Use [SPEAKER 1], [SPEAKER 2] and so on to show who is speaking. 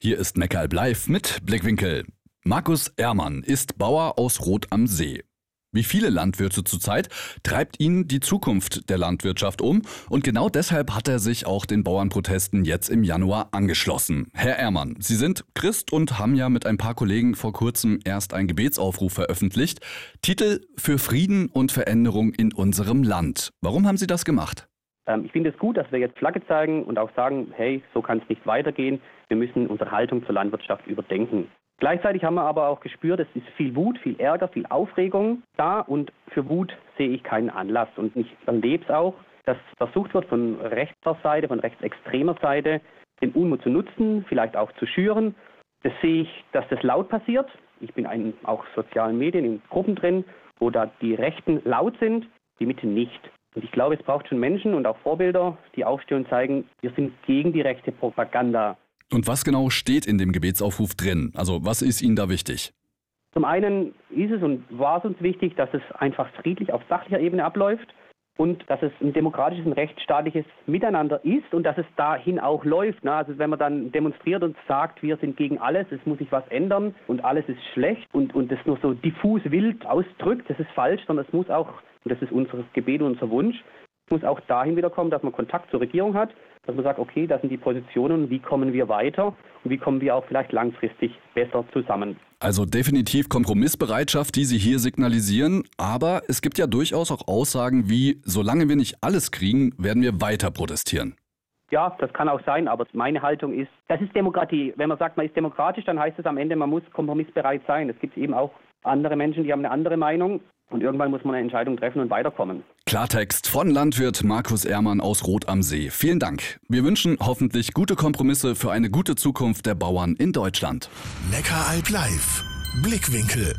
[SPEAKER 1] Hier ist Meckerl Live mit Blickwinkel. Markus Ehrmann ist Bauer aus Rot am See. Wie viele Landwirte zurzeit treibt ihn die Zukunft der Landwirtschaft um und genau deshalb hat er sich auch den Bauernprotesten jetzt im Januar angeschlossen. Herr Ehrmann, Sie sind Christ und haben ja mit ein paar Kollegen vor kurzem erst einen Gebetsaufruf veröffentlicht. Titel für Frieden und Veränderung in unserem Land. Warum haben Sie das gemacht?
[SPEAKER 2] Ähm, ich finde es gut, dass wir jetzt Flagge zeigen und auch sagen, hey, so kann es nicht weitergehen. Wir müssen unsere Haltung zur Landwirtschaft überdenken. Gleichzeitig haben wir aber auch gespürt, es ist viel Wut, viel Ärger, viel Aufregung da und für Wut sehe ich keinen Anlass. Und ich erlebe es auch, dass versucht wird von rechter Seite, von rechtsextremer Seite, den Unmut zu nutzen, vielleicht auch zu schüren. Das sehe ich, dass das laut passiert. Ich bin in auch sozialen Medien, in Gruppen drin, wo da die Rechten laut sind, die Mitte nicht. Und ich glaube, es braucht schon Menschen und auch Vorbilder, die aufstehen und zeigen, wir sind gegen die rechte Propaganda.
[SPEAKER 1] Und was genau steht in dem Gebetsaufruf drin? Also was ist Ihnen da wichtig?
[SPEAKER 2] Zum einen ist es und war es uns wichtig, dass es einfach friedlich auf sachlicher Ebene abläuft und dass es ein demokratisches und rechtsstaatliches Miteinander ist und dass es dahin auch läuft. Ne? Also wenn man dann demonstriert und sagt, wir sind gegen alles, es muss sich was ändern und alles ist schlecht und, und das nur so diffus wild ausdrückt, das ist falsch, sondern es muss auch und das ist unser Gebet und unser Wunsch, muss auch dahin wieder kommen, dass man Kontakt zur Regierung hat, dass man sagt, okay, das sind die Positionen, wie kommen wir weiter und wie kommen wir auch vielleicht langfristig besser zusammen.
[SPEAKER 1] Also definitiv Kompromissbereitschaft, die Sie hier signalisieren, aber es gibt ja durchaus auch Aussagen wie, solange wir nicht alles kriegen, werden wir weiter protestieren.
[SPEAKER 2] Ja, das kann auch sein, aber meine Haltung ist, das ist Demokratie. Wenn man sagt, man ist demokratisch, dann heißt es am Ende, man muss kompromissbereit sein. Es gibt eben auch andere Menschen, die haben eine andere Meinung und irgendwann muss man eine Entscheidung treffen und weiterkommen.
[SPEAKER 1] Klartext von Landwirt Markus Ehrmann aus Rot am See. Vielen Dank. Wir wünschen hoffentlich gute Kompromisse für eine gute Zukunft der Bauern in Deutschland.
[SPEAKER 3] Neckaralb live. Blickwinkel.